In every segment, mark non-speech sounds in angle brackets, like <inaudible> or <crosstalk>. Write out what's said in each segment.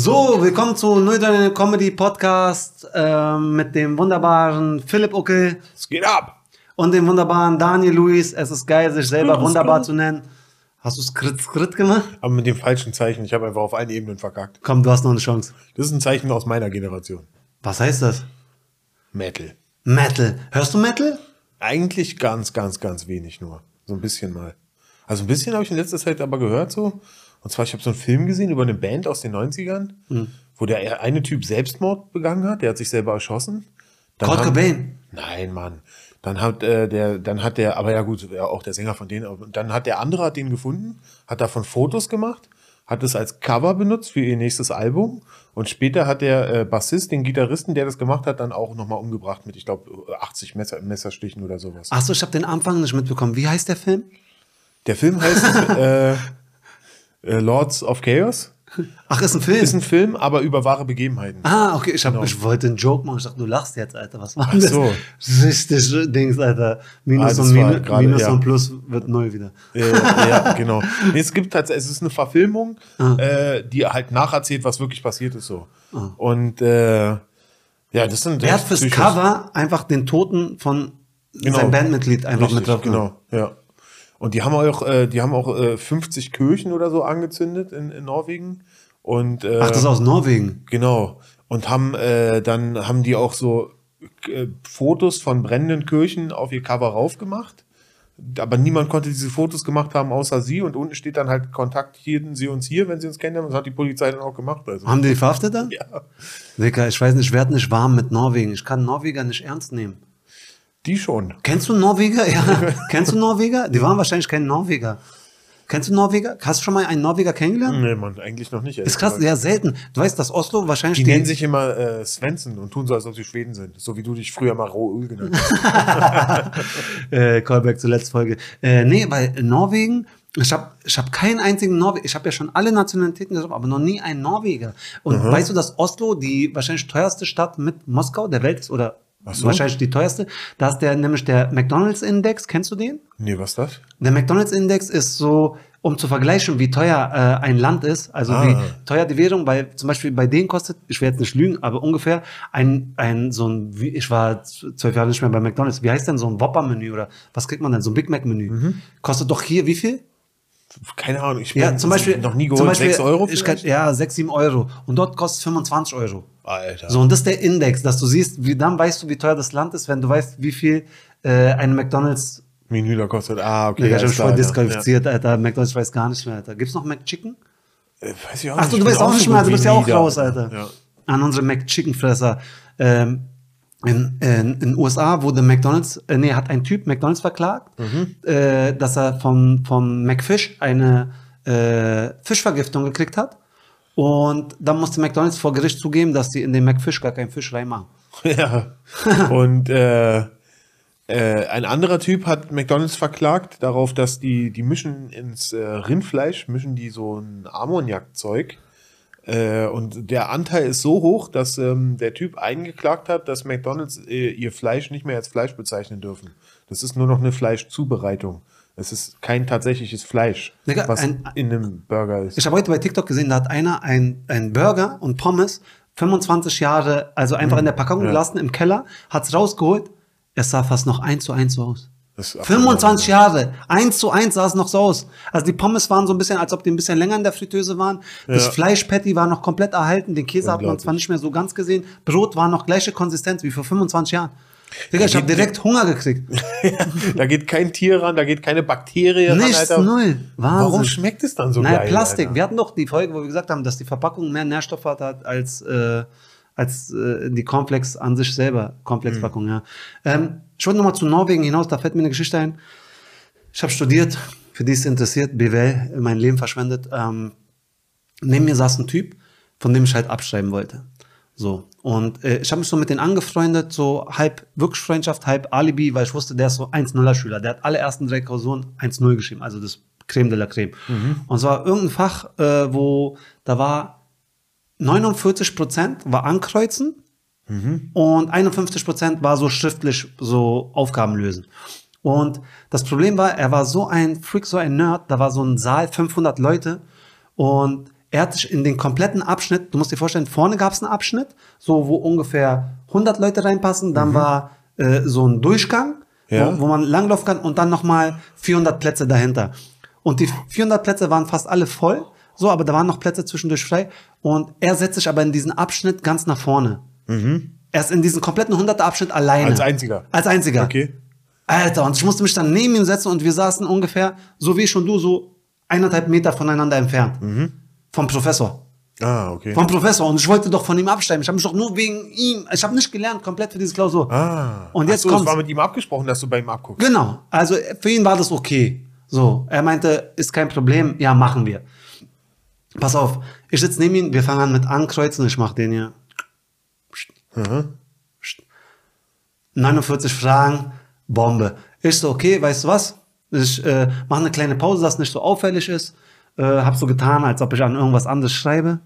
So, willkommen zu Null Comedy Podcast ähm, mit dem wunderbaren Philipp Uckel. Es geht ab. Und dem wunderbaren Daniel Luis. Es ist geil, sich selber wunderbar zu nennen. Hast du Skrit Skrit gemacht? Aber mit dem falschen Zeichen. Ich habe einfach auf allen Ebenen verkackt. Komm, du hast noch eine Chance. Das ist ein Zeichen aus meiner Generation. Was heißt das? Metal. Metal. Hörst du Metal? Eigentlich ganz, ganz, ganz wenig nur. So ein bisschen mal. Also ein bisschen habe ich in letzter Zeit aber gehört so. Und zwar, ich habe so einen Film gesehen über eine Band aus den 90ern, mhm. wo der eine Typ Selbstmord begangen hat, der hat sich selber erschossen. Dann Kurt Cobain? Nein, Mann. Dann hat äh, der, dann hat der, aber ja gut, ja, auch der Sänger von denen, dann hat der andere hat den gefunden, hat davon Fotos gemacht, hat es als Cover benutzt für ihr nächstes Album und später hat der äh, Bassist, den Gitarristen, der das gemacht hat, dann auch nochmal umgebracht mit, ich glaube, 80 Messer, Messerstichen oder sowas. Achso, ich habe den Anfang nicht mitbekommen. Wie heißt der Film? Der Film heißt <laughs> äh, äh, Lords of Chaos. Ach, ist ein Film? Ist ein Film, aber über wahre Begebenheiten. Ah, okay. Ich, hab, genau. ich wollte einen Joke machen. Ich dachte, du lachst jetzt, Alter. Was war das? Ach so. Richtig Dings, Alter. Minus, ah, und, Minus, grade, Minus ja. und Plus wird null wieder. Äh, ja, genau. Nee, es gibt tatsächlich, es ist eine Verfilmung, ah. äh, die halt nacherzählt, was wirklich passiert ist so. Ah. Und äh, ja, das sind. Er hat fürs. Cover einfach den Toten von genau. seinem Bandmitglied einfach Richtig, mit drauf. Genau, ja. Und die haben auch, äh, die haben auch äh, 50 Kirchen oder so angezündet in, in Norwegen. Und, äh, Ach, das ist aus Norwegen. Genau. Und haben äh, dann haben die auch so äh, Fotos von brennenden Kirchen auf ihr Cover raufgemacht. Aber niemand konnte diese Fotos gemacht haben, außer sie. Und unten steht dann halt, kontaktieren Sie uns hier, wenn Sie uns kennen. Das hat die Polizei dann auch gemacht. Also. Haben die verhaftet dann? <laughs> Ja. Dicker, ich weiß nicht, ich werde nicht warm mit Norwegen. Ich kann Norweger nicht ernst nehmen. Die schon. Kennst du Norweger? Ja. <laughs> Kennst du Norweger? Die waren wahrscheinlich kein Norweger. Kennst du Norweger? Hast du schon mal einen Norweger kennengelernt? Nee, Mann, eigentlich noch nicht. Ist krass, ja, selten. Du weißt, dass Oslo wahrscheinlich. Die nennen sich immer äh, Svensson und tun so, als ob sie Schweden sind. So wie du dich früher mal Rohöl genannt hast. <laughs> äh, Callback zur letzten Folge. Äh, nee, weil Norwegen, ich habe ich hab keinen einzigen Norweger. Ich habe ja schon alle Nationalitäten gesagt, aber noch nie einen Norweger. Und mhm. weißt du, dass Oslo die wahrscheinlich teuerste Stadt mit Moskau der Welt ist? Oder so? Wahrscheinlich die teuerste. Da ist der, nämlich der McDonalds-Index. Kennst du den? Nee, was ist das? Der McDonalds-Index ist so, um zu vergleichen, wie teuer äh, ein Land ist, also ah. wie teuer die Währung, weil zum Beispiel bei denen kostet, ich werde jetzt nicht lügen, aber ungefähr ein, ein so ein, wie, ich war zwölf Jahre nicht mehr bei McDonalds, wie heißt denn so ein Whopper-Menü oder was kriegt man denn, so ein Big Mac-Menü? Mhm. Kostet doch hier wie viel? Keine Ahnung, ich bin ja, zum Beispiel, noch nie geholt, zum Beispiel, 6 Euro ich kann, Ja, 6, 7 Euro. Und dort kostet 25 Euro. Alter. So, und das ist der Index, dass du siehst, wie, dann weißt du, wie teuer das Land ist, wenn du weißt, wie viel äh, ein McDonalds Menü da kostet. Ah, okay. Ja, ich habe voll disqualifiziert, ja. Alter. McDonalds, ich weiß gar nicht mehr, Alter. Gibt's noch McChicken? Äh, weiß ich auch Ach, nicht. du, weißt auch nicht mehr, du bist ja auch raus, Alter. Ja. An unsere McChicken-Fresser. Ähm, in, in, in USA wurde McDonalds, äh, nee, hat ein Typ McDonalds verklagt, mhm. äh, dass er von, vom McFish eine äh, Fischvergiftung gekriegt hat. Und dann musste McDonalds vor Gericht zugeben, dass die in den McFish gar keinen Fisch reinmachen. <laughs> Ja. Und äh, äh, ein anderer Typ hat McDonalds verklagt darauf, dass die, die mischen ins äh, Rindfleisch, mischen die so ein Ammoniakzeug. Äh, und der Anteil ist so hoch, dass ähm, der Typ eingeklagt hat, dass McDonalds äh, ihr Fleisch nicht mehr als Fleisch bezeichnen dürfen. Das ist nur noch eine Fleischzubereitung. Es ist kein tatsächliches Fleisch, Digga, was ein, in einem Burger ist. Ich habe heute bei TikTok gesehen, da hat einer ein, ein Burger und Pommes 25 Jahre, also einfach mhm. in der Packung ja. gelassen, im Keller, hat es rausgeholt. Es sah fast noch eins zu eins so aus. 25 Jahre, eins zu eins sah es noch so aus. Also die Pommes waren so ein bisschen, als ob die ein bisschen länger in der Fritteuse waren. Das ja. Fleischpatty war noch komplett erhalten. Den Käse hat man zwar nicht mehr so ganz gesehen. Brot war noch gleiche Konsistenz wie vor 25 Jahren. Digga, ich habe direkt Hunger gekriegt. <laughs> da geht kein Tier ran, da geht keine Bakterie ran. Nichts, null. Wahnsinn. Warum schmeckt es dann so naja, geil? Plastik. Alter? Wir hatten doch die Folge, wo wir gesagt haben, dass die Verpackung mehr Nährstoffe hat als, äh, als äh, die Komplex an sich selber. Komplexpackung, mhm. ja. Ähm, ich wollte nochmal zu Norwegen hinaus, da fällt mir eine Geschichte ein. Ich habe studiert, für die es interessiert, BWL, mein Leben verschwendet. Ähm, neben mir saß ein Typ, von dem ich halt abschreiben wollte. So. Und äh, ich habe mich so mit denen angefreundet, so halb wirklich Freundschaft, halb Alibi, weil ich wusste, der ist so 1-0er Schüler. Der hat alle ersten drei Klausuren 1-0 geschrieben, also das Creme de la Creme. Mhm. Und es war irgendein Fach, äh, wo da war 49 Prozent war Ankreuzen mhm. und 51 Prozent war so schriftlich so Aufgaben lösen. Und das Problem war, er war so ein Freak, so ein Nerd, da war so ein Saal, 500 Leute und er hat sich in den kompletten Abschnitt, du musst dir vorstellen, vorne gab es einen Abschnitt, so wo ungefähr 100 Leute reinpassen, dann war äh, so ein Durchgang, Mhm. Ja. wo, wo man langlaufen kann und dann nochmal 400 Plätze dahinter. Und die 400 Plätze waren fast alle voll, so, aber da waren noch Plätze zwischendurch frei. Und er setzt sich aber in diesen Abschnitt ganz nach vorne. Er ist in diesen kompletten 100er Abschnitt alleine. Mhm. Als einziger. Als einziger. Okay. Alter, und ich musste mich dann neben ihm setzen und wir saßen ungefähr, so wie ich und du, so eineinhalb Meter voneinander entfernt. Mhm. Vom Professor. Ah, okay. Vom Professor. Und ich wollte doch von ihm absteigen. Ich habe mich doch nur wegen ihm, ich habe nicht gelernt, komplett für diese Klausur. Ah. Und jetzt so, kommt's. es war mit ihm abgesprochen, dass du bei ihm abguckst. Genau. Also für ihn war das okay. So, er meinte, ist kein Problem, ja, machen wir. Pass auf, ich sitze neben ihm, wir fangen an mit Ankreuzen, ich mach den hier. 49 Fragen, Bombe. Ich so, okay, weißt du was? Ich äh, mache eine kleine Pause, dass nicht so auffällig ist. Äh, hab so getan, als ob ich an irgendwas anderes schreibe.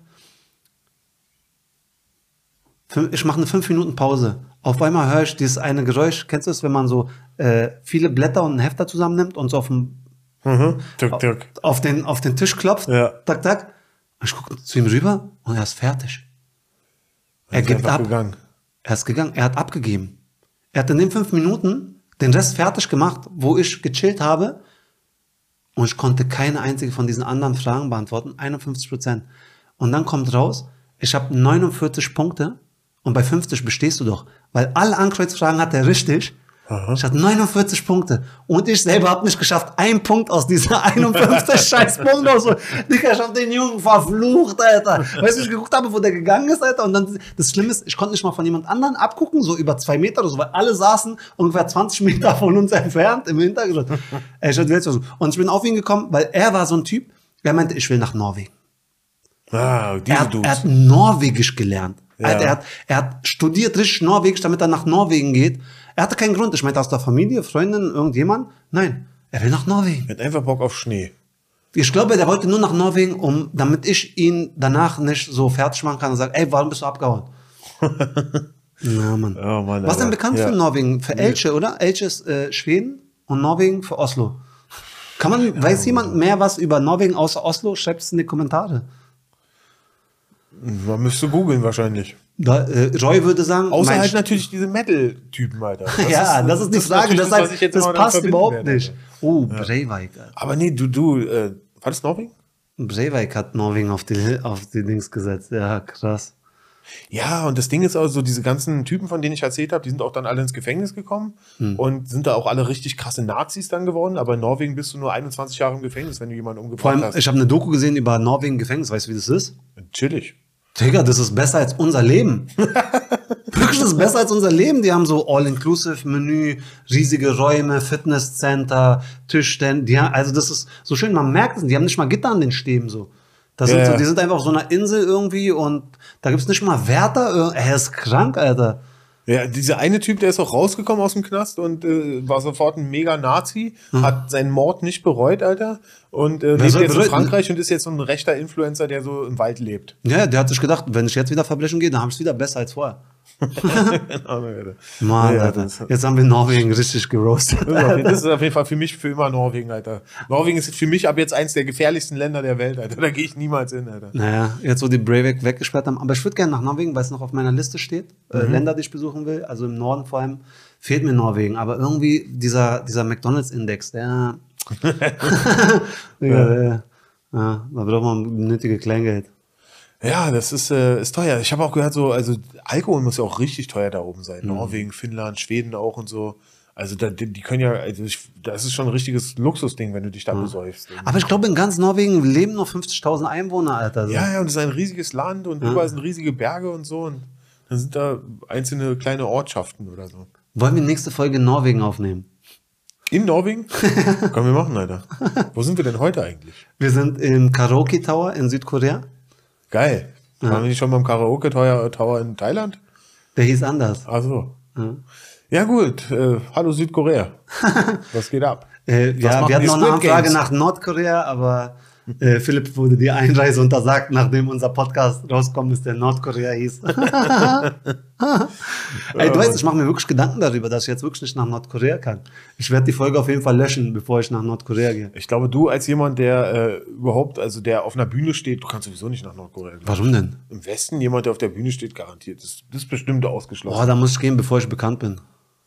Ich mache eine 5 Minuten Pause. Auf einmal höre ich dieses eine Geräusch. Kennst du es, wenn man so äh, viele Blätter und einen Hefter zusammennimmt und so auf dem Mhm. Tuk, tuk. auf den, auf den Tisch klopft. Ja. Tak, tak. Ich gucke zu ihm rüber und er ist fertig. Er ist gibt ab. gegangen. Er ist gegangen. Er hat abgegeben. Er hat in den fünf Minuten den Rest fertig gemacht, wo ich gechillt habe. Und ich konnte keine einzige von diesen anderen Fragen beantworten. 51 Prozent. Und dann kommt raus, ich habe 49 Punkte und bei 50 bestehst du doch. Weil alle Ankreuzfragen hat er richtig. Ich hatte 49 Punkte. Und ich selber habe nicht geschafft, einen Punkt aus diesen <laughs> 51 scheiß Punkten aus. Digga, ich hab den Jungen verflucht, Alter. Weißt du, ich geguckt habe, wo der gegangen ist, Alter. Und dann, das Schlimme ist, ich konnte nicht mal von jemand anderen abgucken, so über zwei Meter oder so, weil alle saßen ungefähr 20 Meter von uns entfernt im Hintergrund. Ey, ich hatte so. Und ich bin auf ihn gekommen, weil er war so ein Typ, der meinte, ich will nach Norwegen. Ah, Er diese hat, er hat Norwegisch gelernt. Ja. Alter, er, hat, er hat studiert richtig Norwegisch, damit er nach Norwegen geht. Er hatte keinen Grund. Ich meinte, aus der Familie, Freundin, irgendjemand. Nein, er will nach Norwegen. Er hat einfach Bock auf Schnee. Ich glaube, der wollte nur nach Norwegen, um, damit ich ihn danach nicht so fertig machen kann und sage, ey, warum bist du abgehauen? <laughs> Na, Mann. Oh, Mann, Was denn bekannt Ja. für Norwegen? Für Elche, oder? Elche ist äh, Schweden und Norwegen für Oslo. Kann man, weiß jemand mehr was über Norwegen außer Oslo? Schreibt es in die Kommentare. Man müsste googeln wahrscheinlich. Da, äh, Roy würde sagen, Außer halt natürlich diese Metal-Typen, Alter. <laughs> ja, das ist die Frage. natürlich Das, heißt, ich jetzt das immer passt überhaupt nicht. werde. Oh, Breivik. Alter. Aber nee, du, du, äh, war das Norwegen? Breivik hat Norwegen auf die, auf die Dings gesetzt. Ja, krass. Ja, und das Ding ist auch so, diese ganzen Typen, von denen ich erzählt habe, die sind auch dann alle ins Gefängnis gekommen und sind da auch alle richtig krasse Nazis dann geworden. Aber in Norwegen bist du nur 21 Jahre im Gefängnis, wenn du jemanden Vor umgebracht allem, hast. ich habe eine Doku gesehen über Norwegen Gefängnis. Weißt du, wie das ist? Chillig. Digga, das ist besser als unser Leben. <laughs> Wirklich, das ist besser als unser Leben. Die haben so All-Inclusive-Menü, riesige Räume, Fitnesscenter, Tischstände. Also das ist so schön, man merkt es. Die haben nicht mal Gitter an den Stäben so. Das sind so die sind einfach auf so einer Insel irgendwie und da gibt's nicht mal Wärter. Er ist krank, Alter. Ja, dieser eine Typ, der ist auch rausgekommen aus dem Knast und äh, war sofort ein mega Nazi, hat seinen Mord nicht bereut, Alter. Und äh, lebt jetzt in? Frankreich und ist jetzt so ein rechter Influencer, der so im Wald lebt. Ja, der hat sich gedacht, wenn ich jetzt wieder Verbrechen gehe, dann habe ich es wieder besser als vorher. Mann, Ja, Alter. Jetzt haben wir Norwegen richtig geroastet. Das ist, auf, das ist auf jeden Fall für mich für immer Norwegen, Alter. Norwegen ist für mich ab jetzt eins der gefährlichsten Länder der Welt, Alter. Da gehe ich niemals hin, Alter. Naja, jetzt wo die Breivik weggesperrt haben. Aber ich würde gerne nach Norwegen, weil es noch auf meiner Liste steht. Äh, Länder, die ich besuchen will. Also im Norden vor allem fehlt mir Norwegen. Aber irgendwie dieser, dieser McDonalds-Index, der. <laughs> <laughs> ja. ja, da braucht man nötige Kleingeld. Ja, das ist, äh, ist teuer. Ich habe auch gehört, so, also Alkohol muss ja auch richtig teuer da oben sein. Norwegen, Finnland, Schweden auch und so. Also da, die, die können ja, also ich, das ist schon ein richtiges Luxusding, wenn du dich da besäufst. Aber ich glaube, in ganz Norwegen leben nur 50.000 Einwohner, Alter. So. Ja, ja, und es ist ein riesiges Land und überall sind riesige Berge und so. Und dann sind da einzelne kleine Ortschaften oder so. Wollen wir nächste Folge in Norwegen aufnehmen? In Norwegen? <laughs> Können wir machen, Alter. Wo sind wir denn heute eigentlich? Wir sind im Karaoke Tower in Südkorea. Geil. Waren wir nicht schon beim Karaoke Tower, in Thailand? Der hieß anders. Ach so. Ja, gut. Äh, hallo Südkorea. <laughs> Was geht ab? Äh, ja, wir hatten noch eine Anfrage Games? nach Nordkorea, aber Äh, Philipp wurde die Einreise untersagt, nachdem unser Podcast rauskommt, ist der Nordkorea hieß. <laughs> Ey, du weißt, ich mache mir wirklich Gedanken darüber, dass ich jetzt wirklich nicht nach Nordkorea kann. Ich werde die Folge auf jeden Fall löschen, bevor ich nach Nordkorea gehe. Ich glaube, du als jemand, der äh, überhaupt, also der auf einer Bühne steht, du kannst sowieso nicht nach Nordkorea gehen. Warum denn? Im Westen jemand, der auf der Bühne steht, garantiert. Das, das ist bestimmt ausgeschlossen. Boah, da muss ich gehen, bevor ich bekannt bin.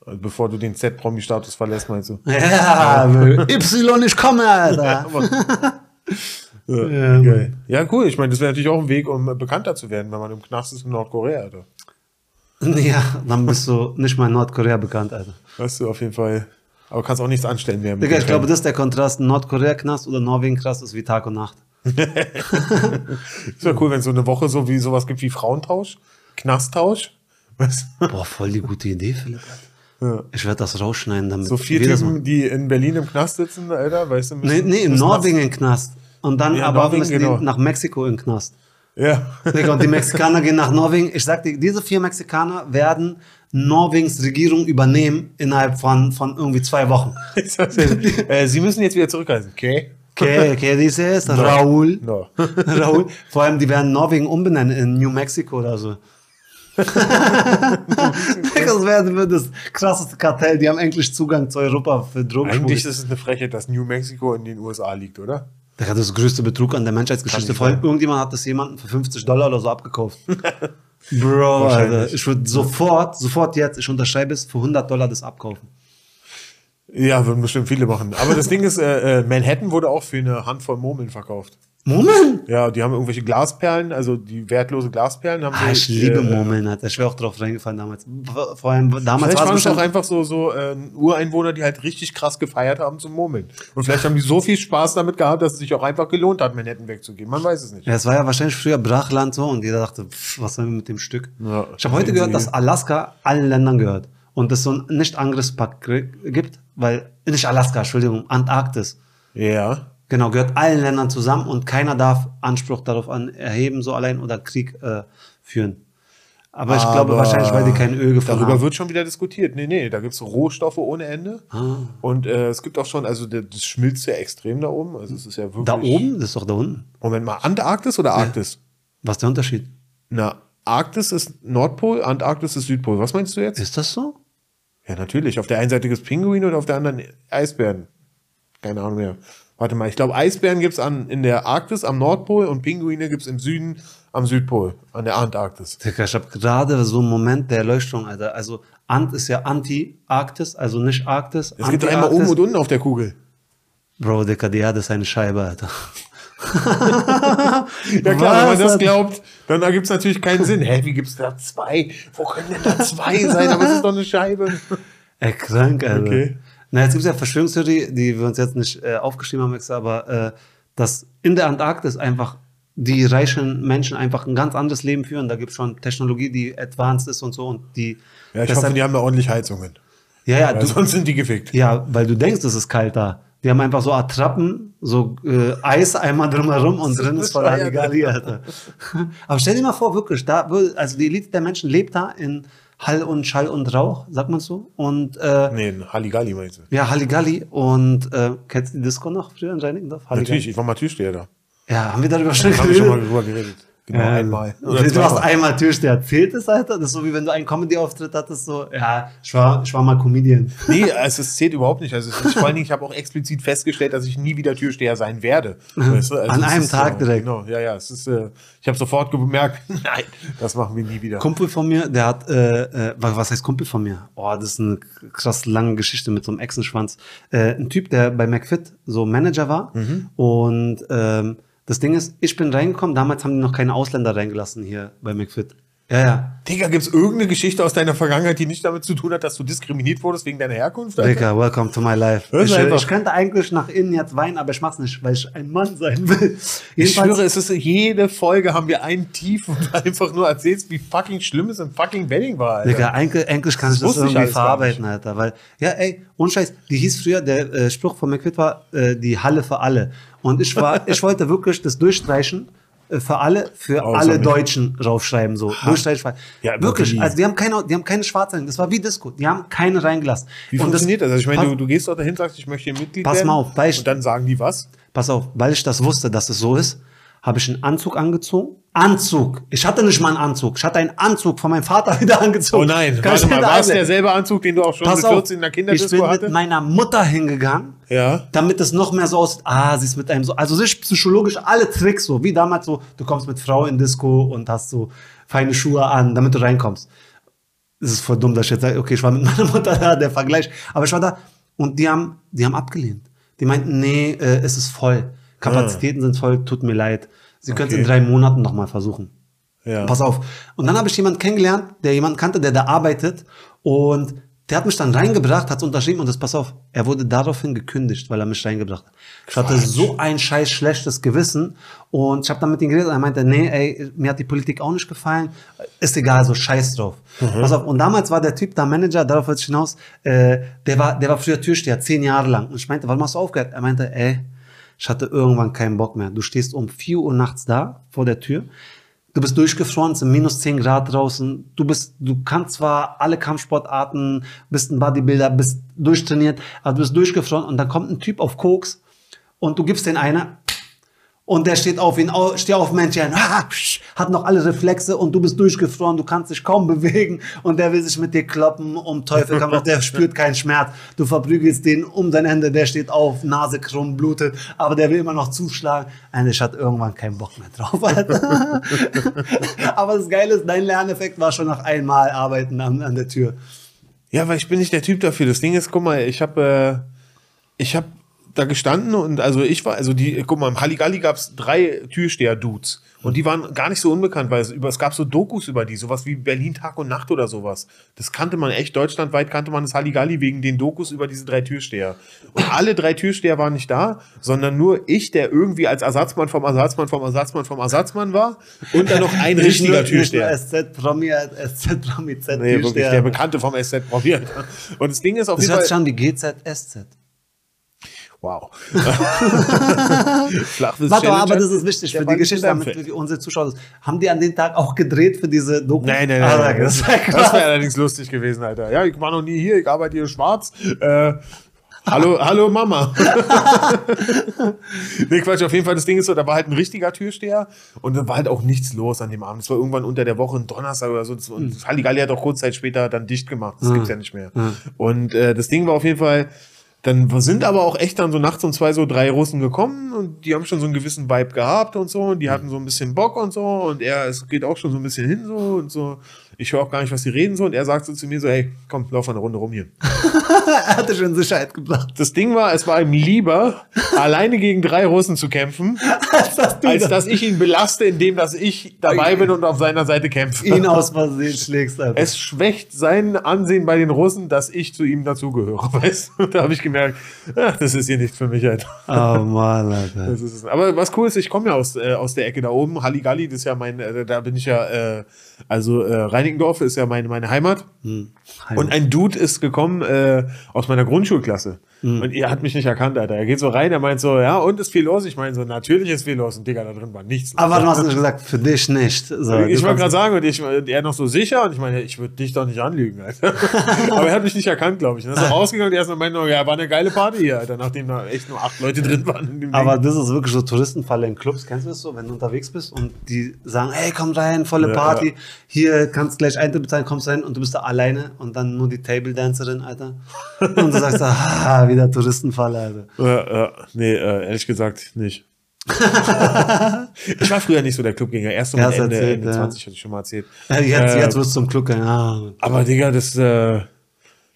Also bevor du den Z-Promi-Status verlässt, meinst du? Ja, <laughs> Y, ich komme, Alter. <laughs> Ja, Ja, cool. Ich meine, das wäre natürlich auch ein Weg, um äh, bekannter zu werden, wenn man im Knast ist in Nordkorea, Alter. <laughs> Ja, dann bist du nicht mal in Nordkorea bekannt, Alter. Weißt du, auf jeden Fall. Aber kannst auch nichts anstellen mit Digga, ich glaube, das ist der Kontrast. Nordkorea-Knast oder Norwegen-Knast ist wie Tag und Nacht. <laughs> ist ja cool, wenn es so eine Woche so wie sowas gibt wie Frauentausch, Knasttausch. Weißt du? Boah, voll die gute Idee, Philipp. Alter. Ich werde das rausschneiden, damit So vier Typen, die in Berlin im Knast sitzen, Alter, weißt du? Nee, nee, in Norwegen in Knast. Und dann Ja, aber Norwegen, genau. nach Mexiko in Knast. Ja. Und die Mexikaner gehen nach Norwegen. Ich sag dir, diese vier Mexikaner werden Norwegens Regierung übernehmen innerhalb von, von irgendwie zwei Wochen. <laughs> äh, Sie müssen jetzt wieder zurückreisen. Okay. Okay, okay, dieses Raúl. No. Raúl. Vor allem, die werden Norwegen umbenennen in New Mexico oder so. Das wäre das krasseste Kartell. Die haben endlich Zugang zu Europa für Drogenschmuggel. Eigentlich ist es eine Frechheit, dass New Mexico in den USA liegt, oder? Das ist der größte Betrug an der Menschheitsgeschichte. Vor allem, irgendjemand hat das jemanden für 50 Dollar oder so abgekauft. <laughs> Bro. Alter, ich würde sofort, sofort jetzt, ich unterschreibe es, für 100 Dollar das abkaufen. Ja, würden bestimmt viele machen. Aber das Ding ist, äh, äh, Manhattan wurde auch für eine Handvoll Murmeln verkauft. Moment! Ja, die haben irgendwelche Glasperlen, also die wertlose Glasperlen haben Ah, ich liebe äh, Murmeln, Alter. Ich wäre auch drauf reingefallen damals. Vor allem, damals Vielleicht war es waren es auch einfach so, so äh, Ureinwohner, die halt richtig krass gefeiert haben zum Murmeln. Und vielleicht haben die so viel Spaß damit gehabt, dass es sich auch einfach gelohnt hat, Manhattan wegzugehen. Man weiß es nicht. Ja, es war ja wahrscheinlich früher Brachland so und jeder dachte, pff, was sollen wir mit dem Stück? Ja. ich habe heute gehört, dass Alaska allen Ländern gehört und es so ein Nicht-Angriffspakt gri- gibt, weil, nicht Alaska, Entschuldigung, Antarktis. Ja. Genau, gehört allen Ländern zusammen und keiner darf Anspruch darauf an erheben, so allein oder Krieg äh, führen. Aber ich glaube Aber wahrscheinlich, weil die kein Öl gefunden Darüber haben. wird schon wieder diskutiert. Nee, nee, da gibt es Rohstoffe ohne Ende. Ah. Und äh, es gibt auch schon, also das schmilzt ja extrem da oben. Also es ist ja wirklich. Da oben? Das ist doch da unten. Moment mal, Antarktis oder Arktis? Was ist der Unterschied? Na, Arktis ist Nordpol, Antarktis ist Südpol. Was meinst du jetzt? Ist das so? Ja, natürlich. Auf der einen Seite gibt es Pinguine und auf der anderen Eisbären. Keine Ahnung mehr. Warte mal, ich glaube, Eisbären gibt es in der Arktis am Nordpol und Pinguine gibt es im Süden am Südpol, an der Antarktis. Ich habe gerade so einen Moment der Erleuchtung, Alter. Also Ant ist ja Anti-Arktis, also nicht Arktis. Es gibt einmal oben und unten auf der Kugel. Bro, Digga, die Erde ist eine Scheibe, Alter. <laughs> Ja klar, wenn man das glaubt, dann ergibt es natürlich keinen Sinn. Hä, wie gibt es da zwei? Wo können denn da zwei sein? Aber es ist doch eine Scheibe. Ey, krank, Alter. Okay. Na, jetzt gibt es ja Verschwörungstheorie, die wir uns jetzt nicht äh, aufgeschrieben haben, extra, aber äh, dass in der Antarktis einfach die reichen Menschen einfach ein ganz anderes Leben führen. Da gibt es schon Technologie, die advanced ist und so und die. Ja, ich deshalb- hoffe, die haben da ordentlich Heizungen. ja, ja, du, sonst sind die gefickt. ja, weil du denkst, es ist kalt da. Die haben einfach so Attrappen, so äh, Eis einmal drumherum und drin ist voll. Halligalli, Alter. <laughs> Aber stell dir mal vor, wirklich, da, also die Elite der Menschen lebt da in Hall und Schall und Rauch, sagt man so. Und äh, Nee, Halligalli meinst du? ja, Halligalli. Und äh, kennst du die Disco noch früher in Reinickendorf? Halligalli. Natürlich, ich war mal Türsteher da. Ja, haben wir darüber <laughs> schon wir schon mal geredet? drüber geredet. Genau, Ähm, einmal. Du hast einmal Türsteher erzählt es, Alter. Das ist so wie wenn du einen Comedy-Auftritt hattest, so, ja, ich war, ich war mal Comedian. Nee, also es zählt überhaupt nicht. Also ist, vor allen Dingen, ich habe auch explizit festgestellt, dass ich nie wieder Türsteher sein werde. Weißt du? Also An einem ist, Tag äh, direkt. Genau, ja, ja. Es ist, äh, ich habe sofort gemerkt, <laughs> nein, das machen wir nie wieder. Kumpel von mir, der hat, äh, äh, was heißt Kumpel von mir? Oh, das ist eine krass lange Geschichte mit so einem Echsenschwanz. Äh, ein Typ, der bei McFit so Manager war. Und ähm, das Ding ist, ich bin reingekommen, damals haben die noch keine Ausländer reingelassen hier bei McFit. Ja, ja. Digga, gibt es irgendeine Geschichte aus deiner Vergangenheit, die nicht damit zu tun hat, dass du diskriminiert wurdest wegen deiner Herkunft? Alter? Digga, welcome to my life. Ich, einfach- ich könnte eigentlich nach innen jetzt weinen, aber ich mach's nicht, weil ich ein Mann sein will. Ich schwöre, es ist jede Folge haben wir einen Tief und <laughs> einfach nur erzählst, wie fucking schlimm es im fucking Wedding war, Alter. Digga, eigentlich, eigentlich kann ich das ich irgendwie gar verarbeiten, Alter. Weil, ja, ey, ohne Scheiß, die hieß früher, der äh, Spruch von McQuitt war, äh, die Halle für alle. Und ich war, <laughs> ich wollte wirklich das durchstreichen, äh, für alle, für Außer alle. Deutschen raufschreiben, so. Durchstreichen. Ja, wirklich. wie? Also, die haben keine, die haben keine Schwarzen, das war wie Disco. Die haben keine reingelassen. Wie Und funktioniert das? Also ich meine, du, du gehst dort dahin, sagst, ich möchte hier Mitglied Pass mal auf, Beisp- Und dann sagen die was? pass auf, weil ich das wusste, dass es so ist, habe ich einen Anzug angezogen. Anzug. Ich hatte nicht mal einen Anzug. Ich hatte einen Anzug von meinem Vater <laughs> wieder angezogen. Oh nein, Kann warte mal, war es derselbe Anzug, den du auch schon Pass mit auf, 14 in der ich bin Kinderdisco mit hattest? meiner Mutter hingegangen, Ja. damit es noch mehr so aussieht. Ah, sie ist mit einem so, also sich psychologisch alle Tricks so, wie damals so, du kommst mit Frau in Disco und hast so feine Schuhe an, damit du reinkommst. Es ist voll dumm, dass ich jetzt sage, okay, ich war mit <laughs> meiner Mutter da, der Vergleich. Aber ich war da und die haben, die haben abgelehnt. Die meinten, nee, äh, es ist voll. Kapazitäten sind voll, tut mir leid. Sie können es Okay. in drei Monaten nochmal versuchen. Ja. Pass auf. Und dann habe ich jemanden kennengelernt, der jemanden kannte, der da arbeitet. Und der hat mich dann reingebracht, hat unterschrieben und das, pass auf, er wurde daraufhin gekündigt, weil er mich reingebracht hat. Ich hatte so ein scheiß schlechtes Gewissen und ich habe dann mit ihm geredet und er meinte, nee, ey, mir hat die Politik auch nicht gefallen, ist egal, so scheiß drauf. Pass auf, und damals war der Typ da Manager, darauf wollte ich hinaus, äh, der war, der war früher Türsteher, zehn Jahre lang. Und ich meinte, warum hast du aufgehört? Er meinte, ey, ich hatte irgendwann keinen Bock mehr. Du stehst um 4 Uhr nachts da, vor der Tür. Du bist durchgefroren, es sind minus 10 Grad draußen. Du bist, du kannst zwar alle Kampfsportarten, bist ein Bodybuilder, bist durchtrainiert, aber du bist durchgefroren und dann kommt ein Typ auf Koks und du gibst den einer und der steht auf ihn, steh auf Männchen, hat noch alle Reflexe und du bist durchgefroren, du kannst dich kaum bewegen und der will sich mit dir kloppen, um Teufel komm, der <laughs> spürt keinen Schmerz. Du verprügelst den um sein Ende, der steht auf, Nase krumm, blutet, aber der will immer noch zuschlagen. Und ich hatte irgendwann keinen Bock mehr drauf. <laughs> Aber das Geile ist, dein Lerneffekt war schon nach einmal arbeiten an, an der Tür. Ja, weil ich bin nicht der Typ dafür. Das Ding ist, guck mal, ich habe äh, ich habe da gestanden und also ich war, also die, guck mal, im Halligalli gab es drei Türsteher-Dudes und die waren gar nicht so unbekannt, weil es, über, es gab so Dokus über die, sowas wie Berlin Tag und Nacht oder sowas. Das kannte man echt, deutschlandweit kannte man das Halligalli wegen den Dokus über diese drei Türsteher. Und alle drei Türsteher waren nicht da, sondern nur ich, der irgendwie als Ersatzmann vom Ersatzmann vom Ersatzmann vom Ersatzmann war und dann noch ein richtiger Türsteher. SZ-Promi, SZ-Promi, Z Nee, wirklich, der Bekannte vom SZ probiert. Und das Ding ist auf Das jeden Fall. sich an wie GZSZ. Wow. <laughs> Warte, aber das ist wichtig für die Geschichte, damit wir unsere Zuschauer. Haben die an den Tag auch gedreht für diese Doku? Nein, nein, Ah, nein. nein. das Das wäre allerdings lustig gewesen, Alter. Ja, ich war noch nie hier, ich arbeite hier schwarz. Äh, hallo, <laughs> hallo Mama. <laughs> nee, Quatsch, auf jeden Fall, das Ding ist so, da war halt ein richtiger Türsteher und da war halt auch nichts los an dem Abend. Es war irgendwann unter der Woche, ein Donnerstag oder so. Und Hm. Halligalli hat auch kurz Zeit später dann dicht gemacht. Das gibt's ja nicht mehr. Und äh, das Ding war auf jeden Fall, dann sind aber auch echt dann so nachts um zwei so drei Russen gekommen und die haben schon so einen gewissen Vibe gehabt und so und die hatten so ein bisschen Bock und so und er, es geht auch schon so ein bisschen hin so und so. Ich höre auch gar nicht, was die reden so und er sagt so zu mir so, hey, komm, lauf mal eine Runde rum hier. <laughs> er hatte schon Sicherheit gebracht. Das Ding war, es war ihm lieber, <laughs> alleine gegen drei Russen zu kämpfen, Als dass als das- dass ich ihn belaste, indem dass ich dabei bin und auf seiner Seite kämpfe. ihn aus Versehen schlägst. Alter. es schwächt sein Ansehen bei den Russen, dass ich zu ihm dazugehöre. <laughs> Weißt du? Da habe ich gemerkt, ach, das ist hier nicht für mich, Alter. oh Mann, Alter. Das ist. Aber was cool ist, ich komme ja aus, äh, aus der Ecke da oben. Halligalli, das ist ja mein, äh, da bin ich ja, äh, also äh, Reinickendorf ist ja meine, meine Heimat. Und ein Dude ist gekommen äh, aus meiner Grundschulklasse. Und er hat mich nicht erkannt, Alter. Er geht so rein, er meint so, ja, und ist viel los? Ich meine so, natürlich ist viel los. Und Digga, da drin war nichts. los. Aber du hast nicht gesagt, für dich nicht. So, Ich wollte gerade sagen, und ich, und er noch so sicher, und ich meine, ich würde dich doch nicht anlügen, Alter. <laughs> Aber er hat mich nicht erkannt, glaube ich. Und er ist so rausgegangen und er ist noch meinte, ja, war eine geile Party hier, Alter, nachdem da echt nur acht Leute drin waren. Aber das ist wirklich so Touristenfalle in Clubs. Kennst du das so, wenn du unterwegs bist und die sagen, hey, komm rein, volle Party. ja. Hier kannst gleich Eintritt bezahlen, kommst rein und du bist da alleine und dann nur die Table Dancerin, Alter. Und du sagst, <laughs> ah, wieder Touristenfalle, Alter. Ja, ja, nee, äh, ehrlich gesagt nicht. <laughs> ich war früher nicht so der Clubgänger. Erst Hast Ende, erzählt, Ende ja. 20 hatte ich schon mal erzählt. Ja, Jetzt, Äh, jetzt wirst du zum Club gehen. Ah. aber Digga, das, äh,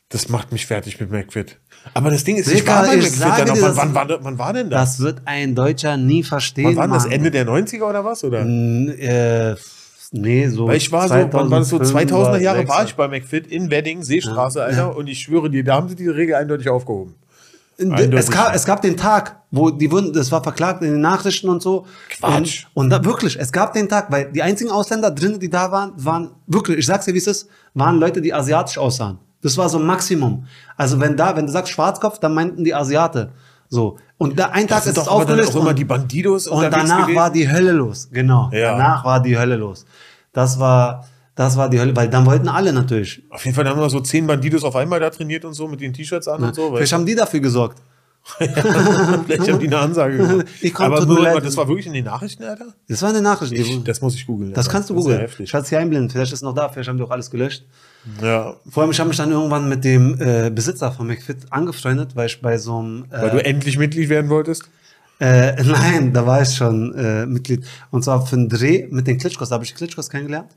das macht mich fertig mit McFit. Aber das Ding ist, ich Digga, war bei ich McFit dann noch. Wann, das- wann, war, da- wann war denn das? Das wird ein Deutscher nie verstehen. wann war das? Mann. Ende der 90er oder was? Oder? N- äh, nee, so. Weil ich war so, wann war das so 2005 2000er Jahre 2006. war ich bei McFit in Wedding, Seestraße, Alter, und ich schwöre dir, da haben sie diese Regel eindeutig aufgehoben. Es gab, es gab den Tag, wo die wurden, das war verklagt in den Nachrichten und so. Quatsch. Und, und da wirklich, es gab den Tag, weil die einzigen Ausländer drin, die da waren, waren wirklich, ich sag's dir, wie es ist, waren Leute, die asiatisch aussahen. Das war so ein Maximum. Also wenn da, wenn du sagst Schwarzkopf, dann meinten die Asiate. So. Und da ein Tag ist es dann aufgelöst. auch immer und- die Bandidos und danach gewesen. war die Hölle los. Genau. Ja. Danach war die Hölle los. Das war, das war die Hölle, weil dann wollten alle natürlich. Auf jeden Fall haben wir so zehn Bandidos auf einmal da trainiert und so mit den T-Shirts an und so. Vielleicht haben die dafür gesorgt. <laughs> Vielleicht haben die eine Ansage gemacht. <laughs> Aber nur, das war wirklich in den Nachrichten, Alter? Das war eine Nachricht. die- Ich, das muss ich googeln. das Alter. kannst du ja googeln. hatte es hier einblenden. Vielleicht ist es noch da. Vielleicht haben die auch alles gelöscht. Ja, Vor allem, ich habe mich dann irgendwann mit dem äh, Besitzer von McFit angefreundet, weil ich bei so einem. Äh, weil du endlich Mitglied werden wolltest? Äh, <laughs> nein, da war ich schon äh, Mitglied. Und zwar für einen Dreh mit den Klitschkos. Da habe ich Klitschkos kennengelernt.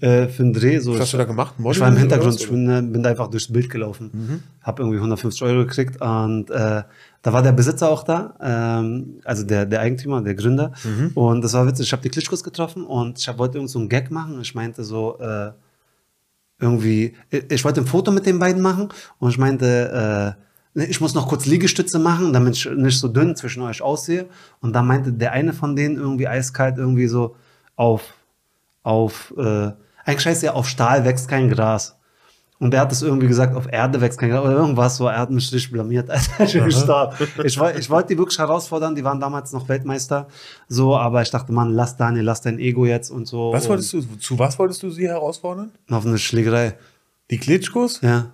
Äh, für einen Dreh. So, Mhm. Was hast ich, du da gemacht? ich war im Hintergrund. Ich Mhm. bin, äh, bin da einfach durchs Bild gelaufen. Habe irgendwie 150 Euro gekriegt. Und äh, da war der Besitzer auch da. Ähm, also der, der Eigentümer, der Gründer. Mhm. Und das war witzig. Ich habe die Klitschkos getroffen und ich hab, wollte irgend so einen Gag machen. Ich meinte so... Äh, irgendwie, ich, ich wollte ein Foto mit den beiden machen und ich meinte, äh, ich muss noch kurz Liegestütze machen, damit ich nicht so dünn zwischen euch aussehe. Und dann meinte der eine von denen irgendwie eiskalt irgendwie so auf, auf, äh, eigentlich heißt ja, auf Stahl wächst kein Gras. Und er hat es irgendwie gesagt, auf Erde wächst kein Gras oder irgendwas so. Er hat mich richtig blamiert. <laughs> Alter, ich gestorben. Ich, ich wollte die wirklich herausfordern, die waren damals noch Weltmeister. So, aber ich dachte, Mann, lass Daniel, lass dein Ego jetzt und so. Was wolltest du, zu was wolltest du sie herausfordern? Auf eine Schlägerei. Die Klitschkos? Ja.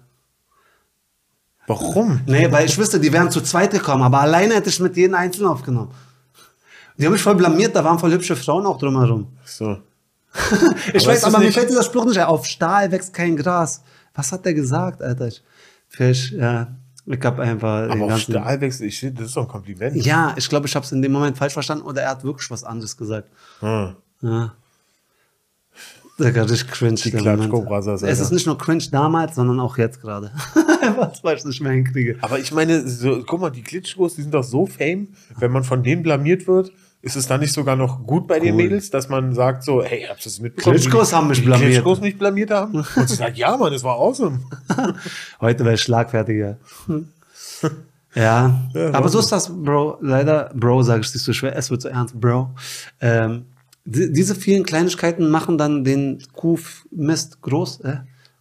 Warum? Nee, weil ich wüsste, die wären zu zweit gekommen, aber alleine hätte ich mit jedem Einzelnen aufgenommen. Die haben mich voll blamiert, da waren voll hübsche Frauen auch drumherum. So. <laughs> Ich Aber weiß, aber mir fällt dieser Spruch nicht ein. Auf Stahl wächst kein Gras. Was hat der gesagt, Alter? Ich, vielleicht, ja, ich hab einfach Aber auf Stahl wächst, ich finde, das ist doch ein Kompliment. Ja, ich glaube, ich habe es in dem Moment falsch verstanden oder er hat wirklich was anderes gesagt. Hm. Ja. Digga, richtig cringe. Die Brothers, Es Alter. ist nicht nur cringe damals, sondern auch jetzt gerade. <laughs> was, weil ich nicht mehr hinkriege. Aber ich meine, so, guck mal, die Klitschkos, die sind doch so fame, wenn man von denen blamiert wird, ist es dann nicht sogar noch gut bei den Cool. Mädels, dass man sagt so, hey, habt ihr das mitbekommen? Klitschkos haben mich blamiert. Klitschkos mich blamiert haben? <laughs> Und sie sagt, ja, Mann, das war awesome. <laughs> Heute wäre ich schlagfertiger. ja, aber so ist das, Bro. Leider, Bro, sage ich nicht so schwer. Es wird so ernst, Bro. Ähm, diese vielen Kleinigkeiten machen dann den Kuhmist groß. Äh?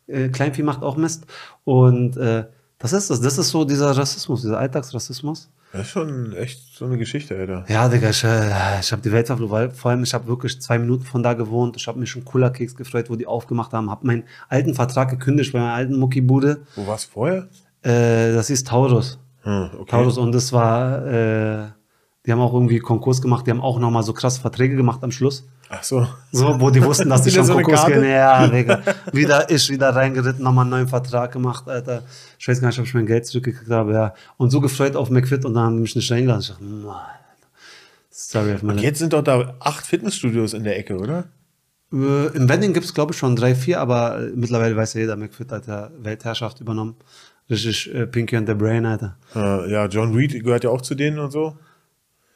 Äh, Kleinvieh macht auch Mist. Und äh, das ist das. Das ist so dieser Rassismus, dieser Alltagsrassismus. Das ist schon echt so eine Geschichte, Alter. Ja, Digga, ich, äh, ich habe die Welt weil vor allem ich habe wirklich zwei Minuten von da gewohnt. Ich habe mich schon cooler Keks gefreut, wo die aufgemacht haben. Habe meinen alten Vertrag gekündigt bei meiner alten Muckibude. Wo war's vorher? Äh, das hieß Taurus. Hm, okay. Taurus und das war, äh, die haben auch irgendwie Konkurs gemacht, die haben auch nochmal so krasse Verträge gemacht am Schluss. Ach so. So, wo die wussten, dass die <laughs> schon so Konkurs gehen. Ja, <laughs> Digga. Wieder ich wieder reingeritten, nochmal einen neuen Vertrag gemacht, Alter. Ich weiß gar nicht, ob ich mein Geld zurückgekriegt habe, ja. Und so gefreut auf McFit und dann haben die mich nicht reingelassen. Ich dachte, Mann, sorry meine. Jetzt sind doch da acht Fitnessstudios in der Ecke, oder? Äh, Im Wedding gibt es, glaube ich, schon drei, vier, aber mittlerweile weiß ja jeder, McFit hat ja Weltherrschaft übernommen. Richtig äh, Pinky and the Brain, Alter. Äh, ja, John Reed gehört ja auch zu denen und so.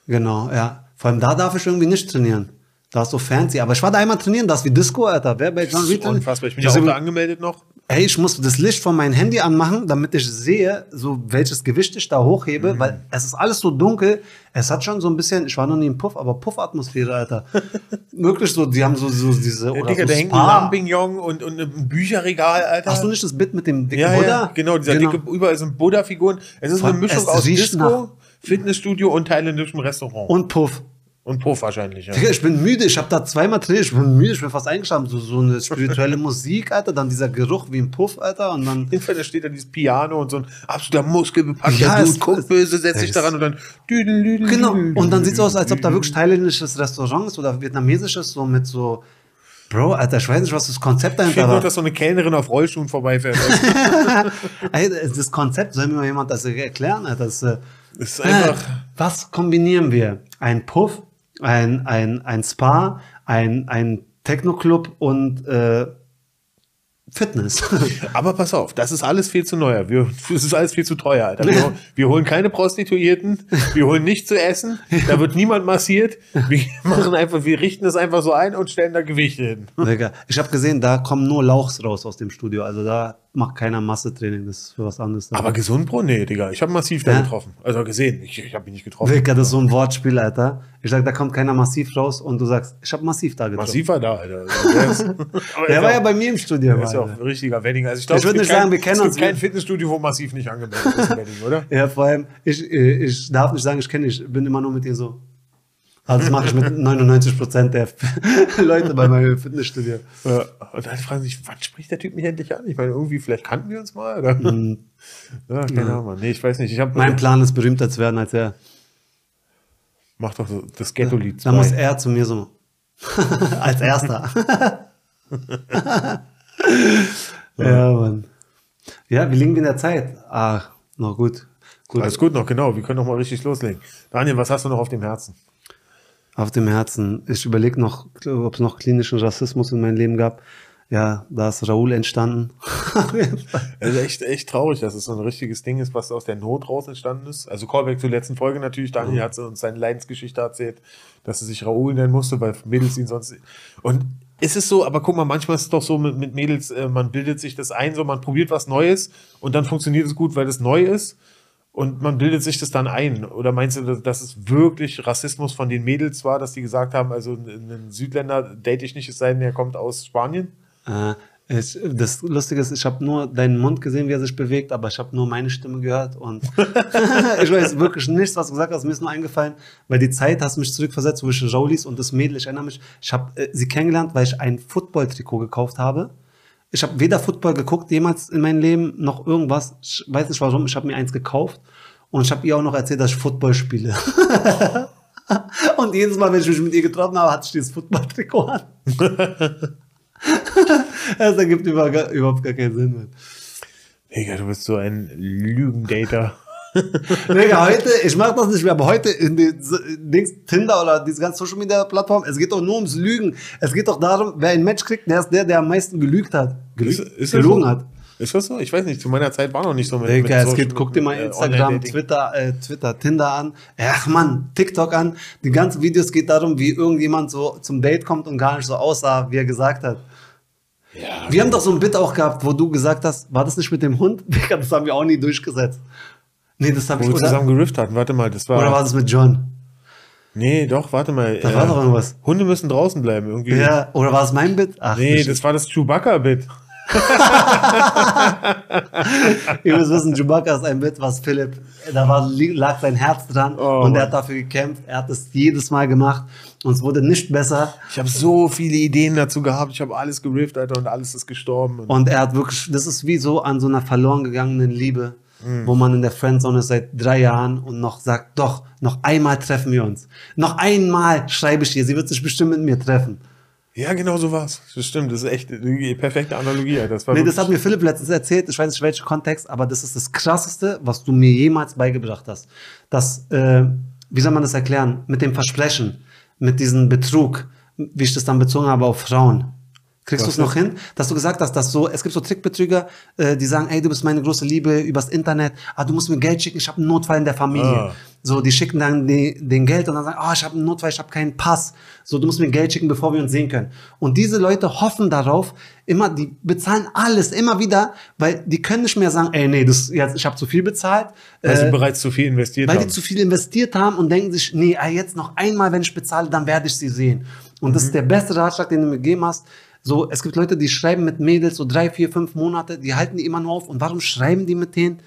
Genau, ja. Vor allem da darf ich irgendwie nicht trainieren. Da ist so fancy. Aber ich war da einmal trainieren, das ist wie Disco, Alter. Wer bei John Reed unfassbar. Ich bin ja auch da angemeldet noch. Ey, ich muss das Licht von meinem Handy anmachen, damit ich sehe, so welches Gewicht ich da hochhebe, Mhm. weil es ist alles so dunkel. Es hat schon so ein bisschen, ich war noch nie im Puff, aber Puff-Atmosphäre, Alter. <laughs> Wirklich so, die haben so, so diese, oder Digga, so da hängt ein. Lampignon und, und ein Bücherregal, Alter. Hast du nicht das Bit mit dem dicken ja, Buddha? ja, genau, dieser dicke, überall sind Buddha-Figuren. Es ist Vor eine Mischung aus Disco, nach- Fitnessstudio und thailändischem Restaurant. Und Puff. Und Puff wahrscheinlich, ja. Ich bin müde, ich habe da zweimal trainiert, ich bin müde, ich bin fast eingeschlafen. So, so eine spirituelle <laughs> Musik, Alter, dann dieser Geruch wie ein Puff, Alter, und dann. Auf jeden Fall, da steht da dieses Piano und so ein absoluter muskelbepackter Ja, Dude, guckt böse, setzt sich daran und dann Genau, und dann sieht es aus, als ob da wirklich thailändisches Restaurant ist oder vietnamesisches, so mit so. Bro, Alter, ich weiß nicht, was das Konzept Ich dahinter finde nur, war. dass so eine Kellnerin auf Rollschuhen vorbeifährt. Das Konzept, soll mir mal jemand das erklären? Alter? Das ist einfach. Was kombinieren wir? Ein Puff, ein, ein, ein Spa, ein, ein Techno-Club und äh, Fitness. <laughs> Aber pass auf, das ist alles viel zu neuer. Wir, <laughs> das ist alles viel zu teuer, Alter. Wir, <laughs> wir holen keine Prostituierten, wir holen nichts zu essen, da wird niemand massiert. Wir machen einfach, wir richten es einfach so ein und stellen da Gewichte hin. Ich habe gesehen, da kommen nur Lauchs raus aus dem Studio. Also da macht keiner Massetraining, das ist für was anderes. Aber gesund, Bro? Nee, Digga. Ich habe massiv da Ja. getroffen. Also gesehen. Ich, ich habe ihn nicht getroffen. Digga, das ist so ein Wortspiel, Alter. Ich sag, da kommt keiner massiv raus und du sagst, ich habe massiv da getroffen. Massiv war da, Alter. <laughs> <laughs> Der war ja bei mir im Studio. der ist ja auch ein richtiger Wedding. Also ich glaube, Ich würd es gibt nicht sagen, kein- wir kennen es uns. gibt kein Fitnessstudio, wo massiv nicht angemeldet ist in Wedding, oder? Ja, vor allem, ich, äh, ich darf nicht sagen, ich kenne dich, ich bin immer nur mit dir so. Also das mache ich mit 99% der <laughs> Leute bei meinem Fitnessstudio. Ja, und dann fragen sich, wann spricht der Typ mich endlich an? Ich meine, irgendwie, vielleicht kannten wir uns mal. Oder? <laughs> Ja, keine Ahnung. Nee, ich weiß nicht. Ich hab, Mein Plan ist, berühmter zu werden als er. Mach doch so das Ghetto-Lied. Dann muss er zu mir so. <laughs> als erster. ja, Mann. Ja, wie liegen wir in der Zeit? Ah, noch gut. gut. Alles gut noch, genau. Wir können noch mal richtig loslegen. Daniel, was hast du noch auf dem Herzen? Auf dem Herzen. Ich überlege noch, ob es noch klinischen Rassismus in meinem Leben gab. Ja, da ist Raoul entstanden. <laughs> Es ist echt, echt traurig, dass es so ein richtiges Ding ist, was aus der Not raus entstanden ist. Also Callback zur letzten Folge natürlich. Daniel hat uns seine Leidensgeschichte erzählt, dass er sich Raoul nennen musste, weil Mädels ihn sonst. Und ist es so, aber guck mal, manchmal ist es doch so mit, mit Mädels, äh, man bildet sich das ein, so man probiert was Neues und dann funktioniert es gut, weil es neu ist. Und man bildet sich das dann ein. Oder meinst du, dass- es wirklich Rassismus von den Mädels war, dass die gesagt haben, also einen Südländer date ich nicht, es sei denn, er kommt aus Spanien? Äh, ich, das Lustige ist, ich habe nur deinen Mund gesehen, wie er sich bewegt, aber ich habe nur meine Stimme gehört und <laughs> <laughs> ich weiß wirklich nichts, was du gesagt hast. Mir ist nur eingefallen, weil die Zeit hast mich zurückversetzt, wo ich Raulis und das Mädel, ich erinnere mich, ich habe äh, sie kennengelernt, weil ich ein Football-Trikot gekauft habe. Ich habe weder Football geguckt jemals in meinem Leben, noch irgendwas. Ich weiß nicht warum, ich habe mir eins gekauft und ich habe ihr auch noch erzählt, dass ich Football spiele. <laughs> und jedes Mal, wenn ich mich mit ihr getroffen habe, hatte ich dieses Football-Trikot an. Das ergibt über, überhaupt gar keinen Sinn. Mann. Digga, du bist so ein Lügendater. <laughs> Digga, heute, ich mach das nicht mehr, aber heute in den Dings, Tinder oder diese ganzen Social Media Plattformen, es geht doch nur ums Lügen. Es geht doch darum, wer ein Match kriegt, der ist der, der am meisten gelügt hat. Gelügt, Ist- ist gelogen so? hat. Ist das so? Ich weiß nicht, zu meiner Zeit war noch nicht so mit. Digga, mit es Social- geht, guck dir mal äh, Instagram. Twitter, äh, Twitter, Tinder an. Ach man, TikTok an. Die ganzen Videos geht darum, wie irgendjemand so zum Date kommt und gar nicht so aussah, wie er gesagt hat. Ja, Wir haben doch so ein Bit auch gehabt, wo du gesagt hast, war das nicht mit dem Hund? <laughs> Digga, das haben wir auch nie durchgesetzt. Nee, das habe wo ich. wir Oder, zusammen gerifft hatten. Warte mal, das war. oder war das mit John? nee, doch, warte mal. äh, Da war doch irgendwas. Hunde müssen draußen bleiben, irgendwie. Ja, oder war es mein Bit? Ach, Nee, nicht. das war das Chewbacca-Bit. <laughs> Ihr müsst wissen, Chewbacca ist ein Bit, was Philipp, da war, lag sein Herz dran Oh, und er hat dafür gekämpft. Er hat es jedes Mal gemacht und es wurde nicht besser. Ich habe so viele Ideen dazu gehabt. Ich habe alles gerifft, Alter, und alles ist gestorben. Und Und er hat wirklich, das ist wie so an so einer verloren gegangenen Liebe, Mhm. wo man in der Friendzone ist seit drei Jahren und noch sagt, doch, noch einmal treffen wir uns. Noch einmal schreibe ich ihr, sie wird sich bestimmt mit mir treffen. ja, genau so war's. Das stimmt, das ist echt die perfekte Analogie. Das war Nee, das hat mir Philipp letztens erzählt, ich weiß nicht welcher Kontext, aber das ist das Krasseste, was du mir jemals beigebracht hast. Das, äh, wie soll man das erklären? Mit dem Versprechen, mit diesem Betrug, wie ich das dann bezogen habe auf Frauen. Kriegst du es noch hin, dass du gesagt hast, dass so, es gibt so Trickbetrüger, äh, die sagen, ey, du bist meine große Liebe übers Internet, ah, du musst mir Geld schicken, ich habe einen Notfall in der Familie. Ah. So, die schicken dann die, den Geld und dann sagen, oh, ich habe einen Notfall, ich habe keinen Pass. So, du musst mir Geld schicken, bevor wir uns sehen können. Und diese Leute hoffen darauf, immer, die bezahlen alles, immer wieder, weil die können nicht mehr sagen, ey, nee, das, jetzt, ich habe zu viel bezahlt. weil sie äh, bereits zu viel investiert weil haben. die zu viel investiert haben und denken sich, nee, jetzt noch einmal, wenn ich bezahle, dann werde ich sie sehen. Und das ist der beste Ratschlag, den du mir gegeben hast. So, es gibt Leute, die schreiben mit Mädels so drei, vier, fünf Monate, die halten die immer nur auf. Und warum schreiben die mit denen?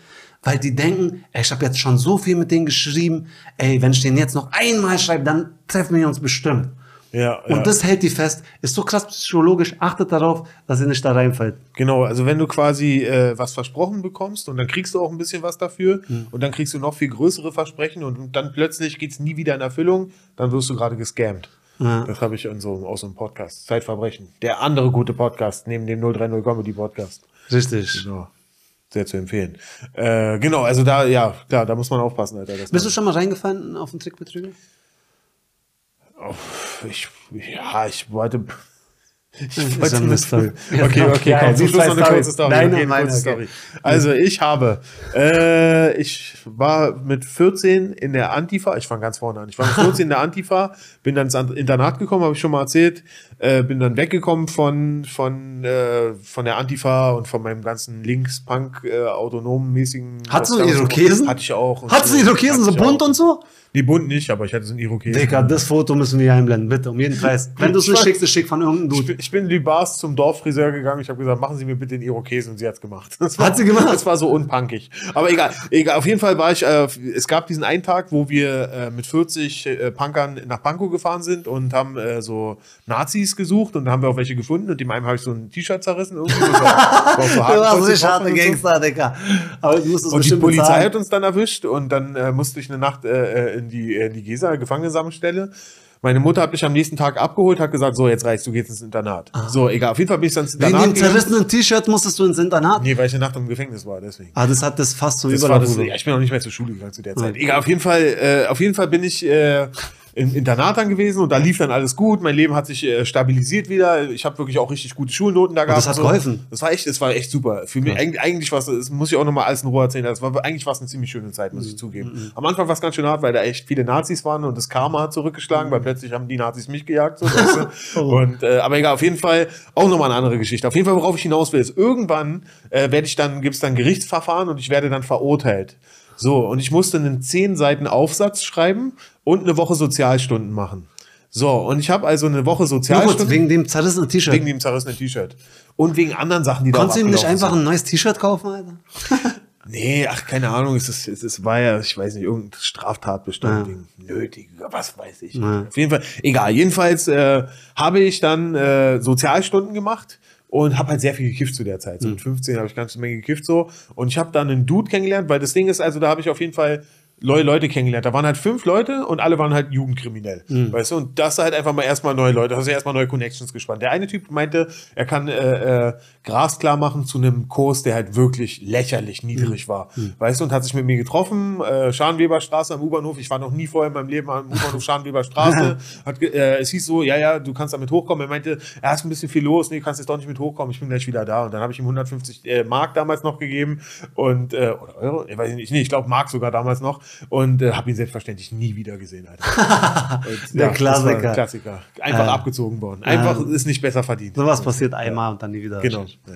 Weil die denken, ey, ich habe jetzt schon so viel mit denen geschrieben, ey, wenn ich denen jetzt noch einmal schreibe, dann treffen wir uns bestimmt. ja, Und ja. das hält die fest. Ist so krass psychologisch, achtet darauf, dass ihr nicht da reinfällt. Genau, also wenn du quasi äh, was versprochen bekommst und dann kriegst du auch ein bisschen was dafür Mhm. und dann kriegst du noch viel größere Versprechen und dann plötzlich geht's nie wieder in Erfüllung, dann wirst du gerade gescammt. Ja. Das habe ich in so, aus so einem Podcast. Zeitverbrechen. Der andere gute Podcast, neben dem 030 Comedy Podcast. Richtig. Genau. Sehr zu empfehlen. Äh, genau, also da, ja, klar, da muss man aufpassen, Alter. Bist du schon mal reingefallen auf einen Trickbetrüger? Ich, ja, ich wollte. Ich wollte eine Story. Okay, okay, Ja, komm, zum Schluss noch eine kurze Story. Deine okay, meine, kurze. Story. Also ich habe, äh, ich war mit 14 in der Antifa, ich fange ganz vorne an, ich war mit 14 in der Antifa, bin dann ins Internat gekommen, habe ich schon mal erzählt, äh, bin dann weggekommen von, von, äh, von der Antifa und von meinem ganzen Links-Punk, äh, autonomen mäßigen. Hattest du Irokesen? Hatte ich auch. Hattest du. Irokesen so bunt und so? Nee, bunt nicht, aber ich hatte so einen Irokesen. Digga, das Foto müssen wir hier einblenden, bitte, um jeden Preis. Wenn du es Ich nicht schickst, ist schick von irgendeinem Ich Dude. bin, ich bin in die Bars zum Dorffriseur gegangen. Ich habe gesagt, machen Sie mir bitte den Irokesen und sie hat's gemacht. Das war, Hat sie gemacht? Das war so unpunkig. Aber egal, egal. Auf jeden Fall war ich. Äh, es gab diesen einen Tag, wo wir äh, mit 40 äh, Punkern nach Pankow gefahren sind und haben äh, so Nazis gesucht und da haben wir auch welche gefunden und dem einen habe ich so ein T-Shirt zerrissen irgendwie. Das war, war so <laughs> Du warst getroffen harte und so. Gangster, Digga. Aber du musst es Und die Polizei bezahlen. hat uns dann erwischt und dann äh, musste ich eine Nacht äh, in die, in die Gesa, Gefangenensammelstelle. Meine Mutter hat mich am nächsten Tag abgeholt, hat gesagt, so, jetzt reicht's, du gehst ins Internat. So, egal, auf jeden Fall bin ich dann ins Ah. Wegen Internat dem zerrissenen T-Shirt musstest du ins Internat. Nee, weil ich eine Nacht im Gefängnis war, deswegen. Ah, das hat das fast zum Das war das, Überlauf. ja, ich bin auch nicht mehr zur Schule gegangen zu der Zeit. Egal, auf jeden Fall, äh, auf jeden Fall bin ich äh, im Internat dann gewesen und da lief dann alles gut. Mein Leben hat sich äh, stabilisiert wieder. Ich habe wirklich auch richtig gute Schulnoten da gehabt. das hat So. geholfen? Das war echt, das war echt super. Für mich eigentlich, eigentlich was, das muss ich auch nochmal alles in Ruhe erzählen. Das war eigentlich was eine ziemlich schöne Zeit, Mhm. muss ich zugeben. Am Anfang war es ganz schön hart, weil da echt viele Nazis waren und das Karma hat zurückgeschlagen, Mhm. weil plötzlich haben die Nazis mich gejagt. So, weißt du? <laughs> Oh. und, äh, aber egal, auf jeden Fall auch nochmal eine andere Geschichte. Auf jeden Fall, worauf ich hinaus will, ist, irgendwann äh, werde ich dann, gibt es dann Gerichtsverfahren und ich werde dann verurteilt. So, und ich musste einen 10 Seiten Aufsatz schreiben und eine Woche Sozialstunden machen. So, und ich habe also eine Woche Nur kurz, Sozialstunden wegen dem zerrissenen T-Shirt. wegen dem zerrissenen T-Shirt. Und wegen anderen Sachen, die da Konntest du ihm nicht einfach ein neues T-Shirt kaufen, Alter? <laughs> Nee, ach, keine Ahnung, es, ist, es ist, war ja, ich weiß nicht, irgendein Straftatbestand wegen nötig, was weiß ich. Ja. Auf jeden Fall, egal. Jedenfalls äh, habe ich dann äh, Sozialstunden gemacht und habe halt sehr viel gekifft zu der Zeit. So mit 15 habe ich ganz Menge gekifft so. Und ich habe dann einen Dude kennengelernt, weil das Ding ist, also da habe ich auf jeden Fall neue Leute kennengelernt. Da waren halt fünf Leute und alle waren halt jugendkriminell. Hm. Weißt du? Und das halt einfach mal erstmal neue Leute. Da hast du erstmal neue Connections gespannt. Der eine Typ meinte, er kann äh, äh, Gras klar machen zu einem Kurs, der halt wirklich lächerlich niedrig war. Weißt du? Und hat sich mit mir getroffen, äh, Scharnweberstraße am U-Bahnhof. Ich war noch nie vorher in meinem Leben am U-Bahnhof Scharnweberstraße. <laughs> hat, äh, es hieß so, ja, ja, du kannst damit hochkommen. Er meinte, er ist ein bisschen viel los. Nee, du kannst jetzt doch nicht mit hochkommen. Ich bin gleich wieder da. Und dann habe ich ihm 150 äh, Mark damals noch gegeben. Und, äh, oder Euro? Ich weiß nicht. Nee, ich glaube Mark sogar damals noch. Und äh, habe ihn selbstverständlich nie wieder gesehen, Alter. <laughs> Und, Der das Klassiker. ein Klassiker. Einfach Äh, abgezogen worden. Einfach ist nicht besser verdient. Sowas passiert einmal und dann nie wieder. Genau. Ja.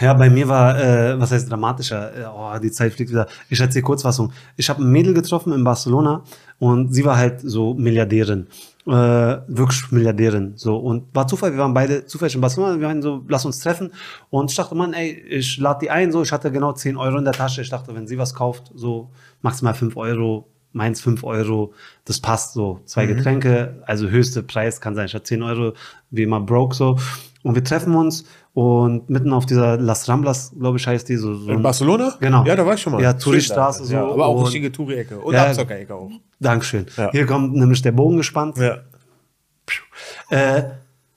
Ja, bei mir war, äh, was heißt dramatischer? Äh, Oh, die Zeit fliegt wieder. Ich erzähle Kurzfassung. Ich habe ein Mädel getroffen in Barcelona und sie war halt so Milliardärin. Äh, wirklich Milliardärin. So. Und war Zufall, wir waren beide zufällig in Barcelona. Wir waren so, lass uns treffen. Und ich dachte, Mann, ey, ich lade die ein. So, ich hatte genau 10 Euro in der Tasche. Ich dachte, wenn sie was kauft, so maximal 5 Euro, meins 5 Euro, das passt so. Zwei Getränke, also höchste Preis kann sein. Ich hatte 10 Euro, wie immer broke so. Und wir treffen uns und mitten auf dieser Las Ramblas, glaube ich, heißt die so. so In Barcelona? Genau. Ja, da war ich schon mal. Ja, Touristraße so. Ja, aber auch richtige Touri-Ecke. Und Ja. Abzockerecke auch. Dankeschön. Ja. Hier kommt nämlich der Bogen gespannt. Ja. Äh,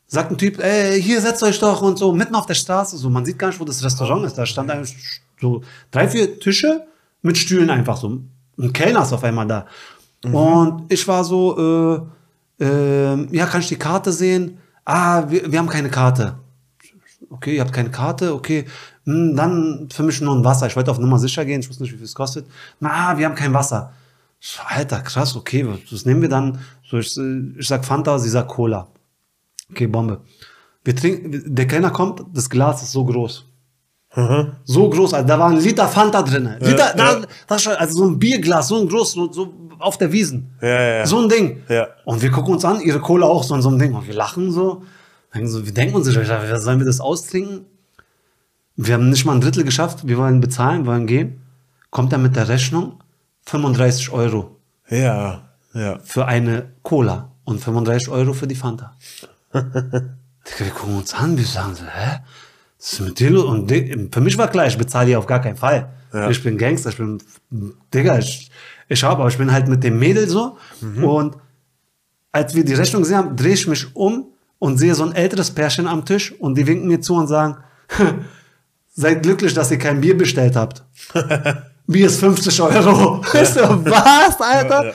sagt ein Typ, ey, hier setzt euch doch und so, mitten auf der Straße, so, man sieht gar nicht, wo das Restaurant ist. Da stand eigentlich so drei, vier Tische mit Stühlen einfach so. Ein Kellner ist auf einmal da. Und ich war so, äh, äh, ja, kann ich die Karte sehen? Ah, wir, wir haben keine Karte. Okay, ihr habt keine Karte, okay. Hm, dann für mich nur ein Wasser. Ich wollte auf Nummer sicher gehen, ich wusste nicht, wie viel es kostet. Na, wir haben kein Wasser. Alter, krass, okay, was, nehmen wir dann? So, ich, ich sag Fanta, sie sagt Cola. Okay, Bombe. Wir trinken, der Kellner kommt, das Glas ist so groß. So groß, also da war ein Liter Fanta drin. Liter, da, ja. das schon, also so ein Bierglas, so ein groß, so, so auf der Wiesen. Ja, ja, ja. So ein Ding. Ja. Und wir gucken uns an, ihre Cola auch so in so einem Ding. Und wir lachen so. So wir denken uns, sollen wir das austrinken? Wir haben nicht mal ein Drittel geschafft. Wir wollen bezahlen, wollen gehen. Kommt er mit der Rechnung 35 Euro Ja. Ja. für eine Cola und 35 Euro für die Fanta. <laughs> Wir gucken uns an, wir sagen so, hä? Ist mit los? Und für mich war klar, ich bezahle hier auf gar keinen Fall. Ja. Ich bin Gangster, ich bin, Digga, ich, ich habe, aber ich bin halt mit dem Mädel so. Und als wir die Rechnung gesehen haben, drehe ich mich um und sehe so ein älteres Pärchen am Tisch und die winken mir zu und sagen, <laughs> seid glücklich, dass ihr kein Bier bestellt habt. <laughs> Bier ist 50 Euro. <laughs> Ich so, was, Alter? Ja, ja.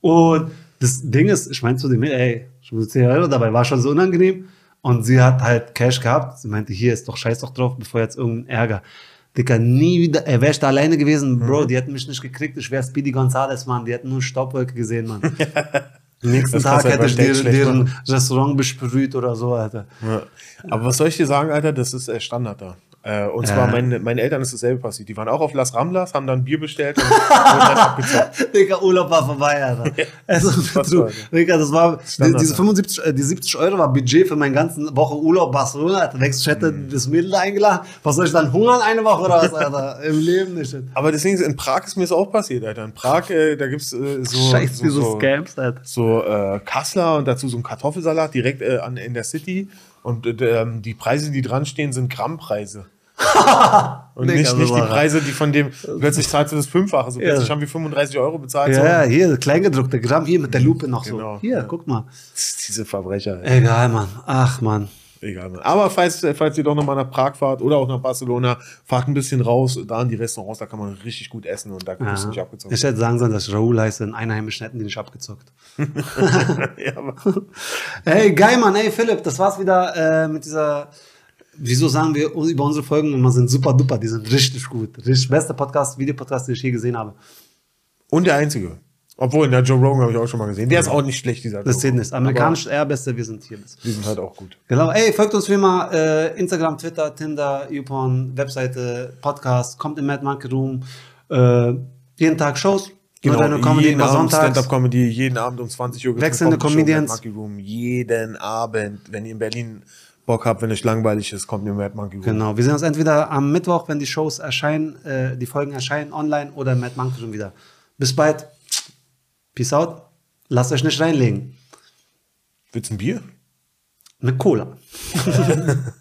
Und das Ding ist, ich meinte zu dem, ey, schon 10 Euro, dabei war schon so unangenehm. Und sie hat halt Cash gehabt. Sie meinte, hier ist doch scheiß doch drauf, bevor jetzt irgendein Ärger. Dicker, nie wieder, er wäre da alleine gewesen, Bro, Mhm. die hätten mich nicht gekriegt, ich wäre Speedy Gonzales, Mann, die hätten nur Staubwolke gesehen, Mann. <laughs> Am nächsten Das Tag hätte ich versteckt deren, deren. Restaurant besprüht oder so, Alter. Ja. Aber was soll ich dir sagen, Alter? Das ist Standard da. Äh, und zwar meine, meinen Eltern ist dasselbe passiert. Die waren auch auf Las Ramblas, haben dann Bier bestellt und <laughs> wurden dann abgezockt. Digga, Urlaub war vorbei, Alter. Also, Was du? Digga, das war, Standard, diese ja. 75, äh, die 70 Euro war Budget für meine ganze Woche Urlaub Barcelona. Alter. Ich hätte Mhm. das Mädel da eingeladen? Was soll ich dann hungern eine Woche oder was, Alter? <laughs> Im Leben nicht. Aber deswegen, ist- in Prag ist mir das auch passiert, Alter. In Prag, äh, da gibt's äh, so, Scheiß, wie so, so, Scams, Alter. so äh, Kassler und dazu so ein Kartoffelsalat direkt äh, an, in der City. Und äh, ähm, die Preise, die dran stehen, sind Grammpreise. <laughs> und nicht, nicht die Preise, die von dem, plötzlich zahlst du das Fünffache. So Ja. plötzlich haben wir 35 Euro bezahlt. Ja, so. hier, kleingedruckte Gramm, hier mit der Lupe noch Genau. so. Hier, guck mal. Diese Verbrecher. Egal, Mann. Ach, Mann. Egal. Mann. Aber falls, falls ihr doch nochmal nach Prag fahrt oder auch nach Barcelona, fahrt ein bisschen raus, da in die Restaurants, da kann man richtig gut essen und da kriegst du nicht Ja. abgezogen. Ich hätte sagen sollen, dass Raoul heiße. In Einheimischen hätten die nicht abgezockt. <laughs> <laughs> ja, aber Ey, geil, Mann. Ey, Philipp, das war's wieder äh, mit dieser. Wieso sagen wir über unsere Folgen immer sind super duper? Die sind richtig gut. Richtig beste Podcast, Videopodcast, den ich je gesehen habe. Und der einzige. Obwohl, der Joe Rogan habe ich auch schon mal gesehen. Der ist auch nicht schlecht, dieser Das Joe zählt Rogan. nicht. Amerikanisch eher beste, wir sind hier. Die sind halt auch gut. Genau. Ey, folgt uns wie immer. Äh, Instagram, Twitter, Tinder, YouPorn, Webseite, Podcast. Kommt im Mad Monkey Room. Äh, jeden Tag Shows. Nur deine Comedy jeden Abend. Stand-Up-Comedy, jeden Abend um 20 Uhr. Wechselnde Comedians. Mad Monkey Room. Jeden Abend, wenn ihr in Berlin Bock habt, wenn euch langweilig ist, kommt ihr in Mad Monkey Room. Genau. Wir sehen uns entweder am Mittwoch, wenn die Shows erscheinen, äh, die Folgen erscheinen online oder im Mad Monkey Room wieder. Bis bald. Peace out. Lasst euch nicht reinlegen. Willst du ein Bier? Mit Cola. <laughs>